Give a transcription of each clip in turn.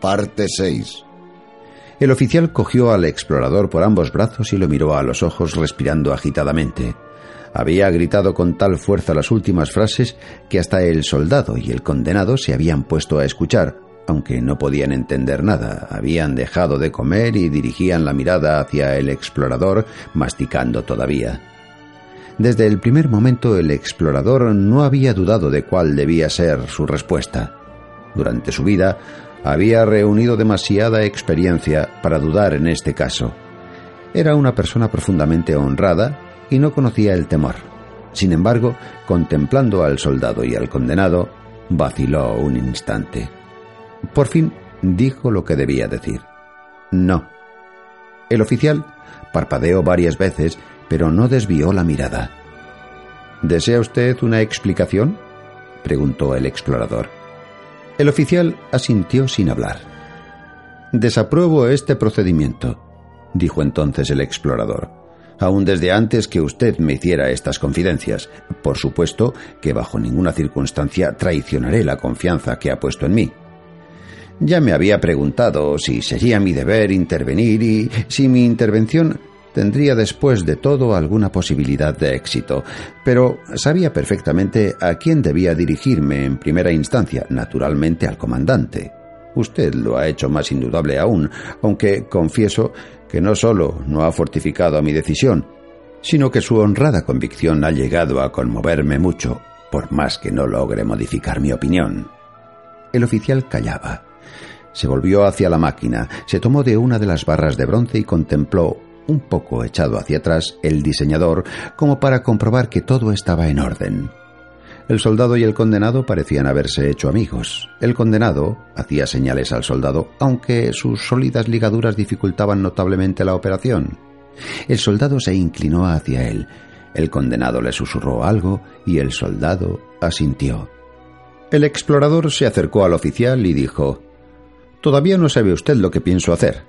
Parte 6 El oficial cogió al explorador por ambos brazos y lo miró a los ojos respirando agitadamente. Había gritado con tal fuerza las últimas frases que hasta el soldado y el condenado se habían puesto a escuchar, aunque no podían entender nada. Habían dejado de comer y dirigían la mirada hacia el explorador, masticando todavía. Desde el primer momento el explorador no había dudado de cuál debía ser su respuesta. Durante su vida había reunido demasiada experiencia para dudar en este caso. Era una persona profundamente honrada y no conocía el temor. Sin embargo, contemplando al soldado y al condenado, vaciló un instante. Por fin dijo lo que debía decir. No. El oficial parpadeó varias veces, pero no desvió la mirada. ¿Desea usted una explicación? preguntó el explorador. El oficial asintió sin hablar. Desapruebo este procedimiento, dijo entonces el explorador, aun desde antes que usted me hiciera estas confidencias. Por supuesto que bajo ninguna circunstancia traicionaré la confianza que ha puesto en mí. Ya me había preguntado si sería mi deber intervenir y si mi intervención tendría después de todo alguna posibilidad de éxito, pero sabía perfectamente a quién debía dirigirme en primera instancia, naturalmente al comandante. Usted lo ha hecho más indudable aún, aunque confieso que no solo no ha fortificado mi decisión, sino que su honrada convicción ha llegado a conmoverme mucho, por más que no logre modificar mi opinión. El oficial callaba. Se volvió hacia la máquina, se tomó de una de las barras de bronce y contempló un poco echado hacia atrás el diseñador como para comprobar que todo estaba en orden. El soldado y el condenado parecían haberse hecho amigos. El condenado hacía señales al soldado, aunque sus sólidas ligaduras dificultaban notablemente la operación. El soldado se inclinó hacia él. El condenado le susurró algo y el soldado asintió. El explorador se acercó al oficial y dijo Todavía no sabe usted lo que pienso hacer.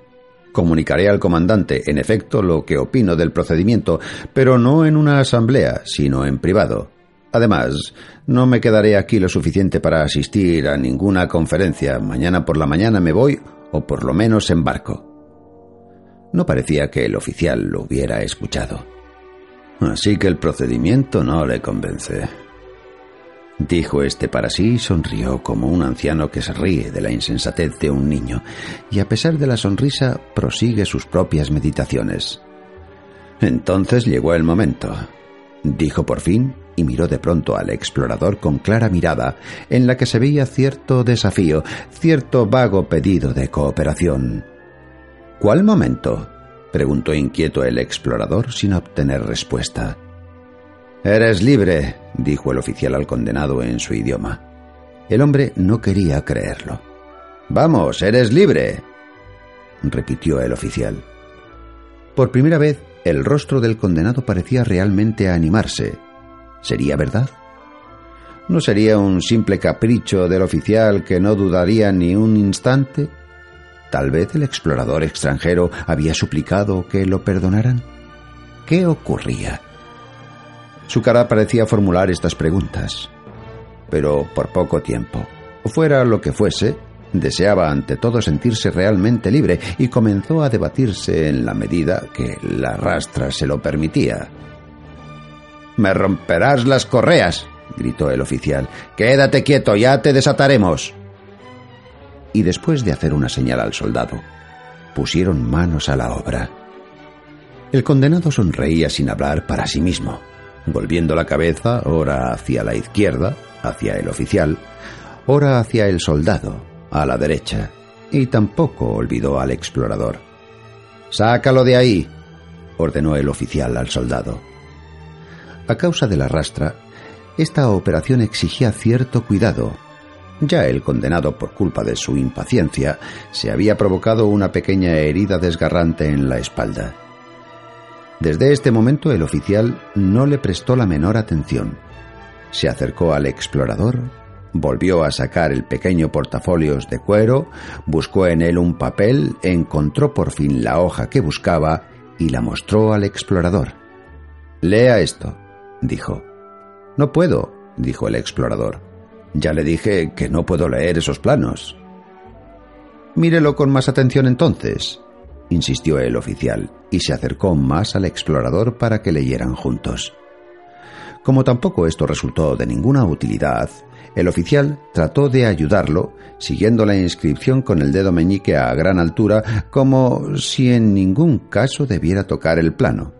Comunicaré al comandante, en efecto, lo que opino del procedimiento, pero no en una asamblea, sino en privado. Además, no me quedaré aquí lo suficiente para asistir a ninguna conferencia. Mañana por la mañana me voy, o por lo menos embarco. No parecía que el oficial lo hubiera escuchado. Así que el procedimiento no le convence. Dijo este para sí y sonrió como un anciano que se ríe de la insensatez de un niño, y a pesar de la sonrisa prosigue sus propias meditaciones. Entonces llegó el momento, dijo por fin y miró de pronto al explorador con clara mirada, en la que se veía cierto desafío, cierto vago pedido de cooperación. ¿Cuál momento? preguntó inquieto el explorador sin obtener respuesta. Eres libre, dijo el oficial al condenado en su idioma. El hombre no quería creerlo. Vamos, eres libre, repitió el oficial. Por primera vez, el rostro del condenado parecía realmente animarse. ¿Sería verdad? ¿No sería un simple capricho del oficial que no dudaría ni un instante? Tal vez el explorador extranjero había suplicado que lo perdonaran. ¿Qué ocurría? Su cara parecía formular estas preguntas. Pero por poco tiempo. Fuera lo que fuese, deseaba ante todo sentirse realmente libre y comenzó a debatirse en la medida que la rastra se lo permitía. Me romperás las correas, gritó el oficial. Quédate quieto, ya te desataremos. Y después de hacer una señal al soldado, pusieron manos a la obra. El condenado sonreía sin hablar para sí mismo volviendo la cabeza ora hacia la izquierda, hacia el oficial, ora hacia el soldado, a la derecha, y tampoco olvidó al explorador. Sácalo de ahí, ordenó el oficial al soldado. A causa de la rastra, esta operación exigía cierto cuidado. Ya el condenado, por culpa de su impaciencia, se había provocado una pequeña herida desgarrante en la espalda. Desde este momento el oficial no le prestó la menor atención. Se acercó al explorador, volvió a sacar el pequeño portafolios de cuero, buscó en él un papel, encontró por fin la hoja que buscaba y la mostró al explorador. Lea esto, dijo. No puedo, dijo el explorador. Ya le dije que no puedo leer esos planos. Mírelo con más atención entonces, insistió el oficial, y se acercó más al explorador para que leyeran juntos. Como tampoco esto resultó de ninguna utilidad, el oficial trató de ayudarlo, siguiendo la inscripción con el dedo meñique a gran altura, como si en ningún caso debiera tocar el plano.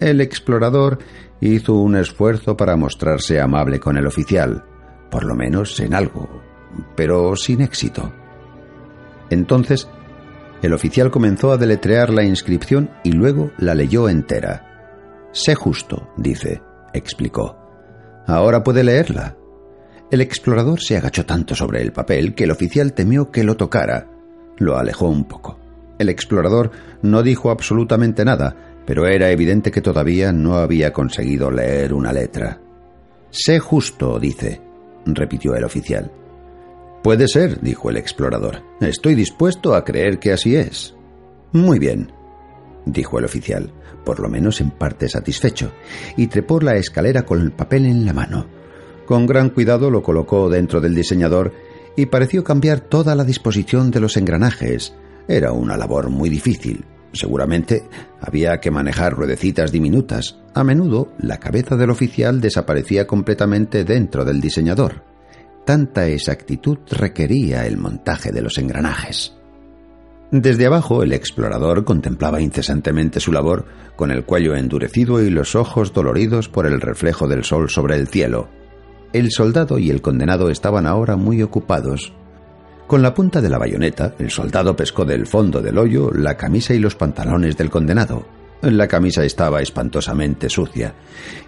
El explorador hizo un esfuerzo para mostrarse amable con el oficial, por lo menos en algo, pero sin éxito. Entonces, el oficial comenzó a deletrear la inscripción y luego la leyó entera. Sé justo, dice, explicó. Ahora puede leerla. El explorador se agachó tanto sobre el papel que el oficial temió que lo tocara. Lo alejó un poco. El explorador no dijo absolutamente nada, pero era evidente que todavía no había conseguido leer una letra. Sé justo, dice, repitió el oficial. Puede ser, dijo el explorador. Estoy dispuesto a creer que así es. Muy bien, dijo el oficial, por lo menos en parte satisfecho, y trepó la escalera con el papel en la mano. Con gran cuidado lo colocó dentro del diseñador y pareció cambiar toda la disposición de los engranajes. Era una labor muy difícil. Seguramente había que manejar ruedecitas diminutas. A menudo la cabeza del oficial desaparecía completamente dentro del diseñador. Tanta exactitud requería el montaje de los engranajes. Desde abajo el explorador contemplaba incesantemente su labor, con el cuello endurecido y los ojos doloridos por el reflejo del sol sobre el cielo. El soldado y el condenado estaban ahora muy ocupados. Con la punta de la bayoneta, el soldado pescó del fondo del hoyo la camisa y los pantalones del condenado. La camisa estaba espantosamente sucia,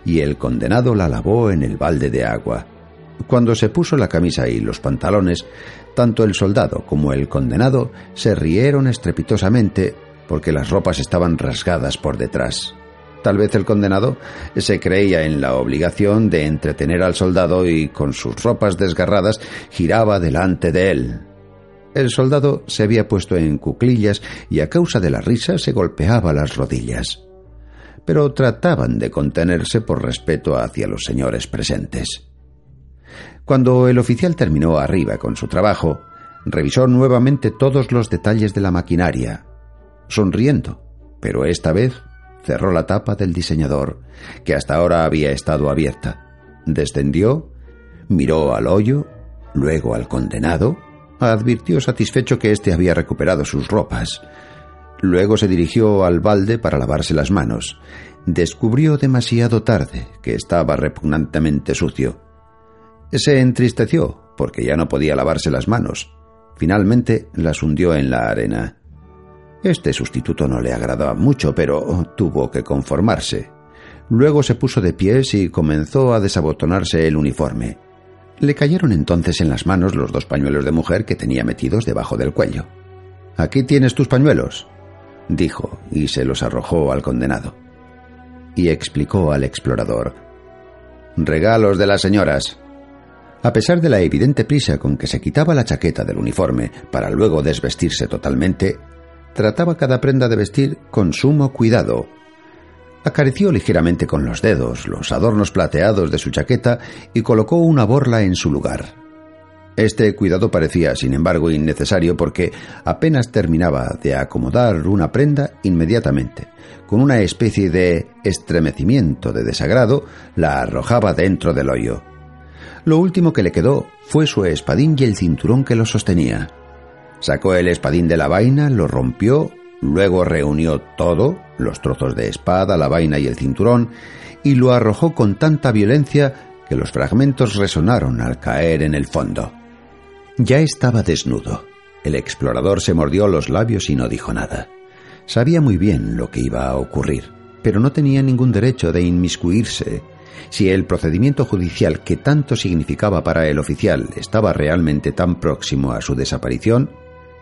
y el condenado la lavó en el balde de agua. Cuando se puso la camisa y los pantalones, tanto el soldado como el condenado se rieron estrepitosamente porque las ropas estaban rasgadas por detrás. Tal vez el condenado se creía en la obligación de entretener al soldado y con sus ropas desgarradas giraba delante de él. El soldado se había puesto en cuclillas y a causa de la risa se golpeaba las rodillas. Pero trataban de contenerse por respeto hacia los señores presentes. Cuando el oficial terminó arriba con su trabajo, revisó nuevamente todos los detalles de la maquinaria, sonriendo, pero esta vez cerró la tapa del diseñador, que hasta ahora había estado abierta. Descendió, miró al hoyo, luego al condenado, advirtió satisfecho que éste había recuperado sus ropas. Luego se dirigió al balde para lavarse las manos. Descubrió demasiado tarde que estaba repugnantemente sucio. Se entristeció porque ya no podía lavarse las manos. Finalmente las hundió en la arena. Este sustituto no le agradaba mucho, pero tuvo que conformarse. Luego se puso de pies y comenzó a desabotonarse el uniforme. Le cayeron entonces en las manos los dos pañuelos de mujer que tenía metidos debajo del cuello. Aquí tienes tus pañuelos, dijo, y se los arrojó al condenado. Y explicó al explorador. Regalos de las señoras. A pesar de la evidente prisa con que se quitaba la chaqueta del uniforme para luego desvestirse totalmente, trataba cada prenda de vestir con sumo cuidado. Acarició ligeramente con los dedos los adornos plateados de su chaqueta y colocó una borla en su lugar. Este cuidado parecía, sin embargo, innecesario porque apenas terminaba de acomodar una prenda inmediatamente, con una especie de estremecimiento de desagrado, la arrojaba dentro del hoyo. Lo último que le quedó fue su espadín y el cinturón que lo sostenía. Sacó el espadín de la vaina, lo rompió, luego reunió todo, los trozos de espada, la vaina y el cinturón, y lo arrojó con tanta violencia que los fragmentos resonaron al caer en el fondo. Ya estaba desnudo. El explorador se mordió los labios y no dijo nada. Sabía muy bien lo que iba a ocurrir, pero no tenía ningún derecho de inmiscuirse. Si el procedimiento judicial que tanto significaba para el oficial estaba realmente tan próximo a su desaparición,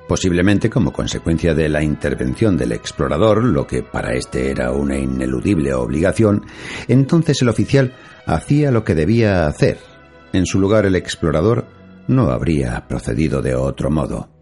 posiblemente como consecuencia de la intervención del explorador, lo que para éste era una ineludible obligación, entonces el oficial hacía lo que debía hacer. En su lugar el explorador no habría procedido de otro modo.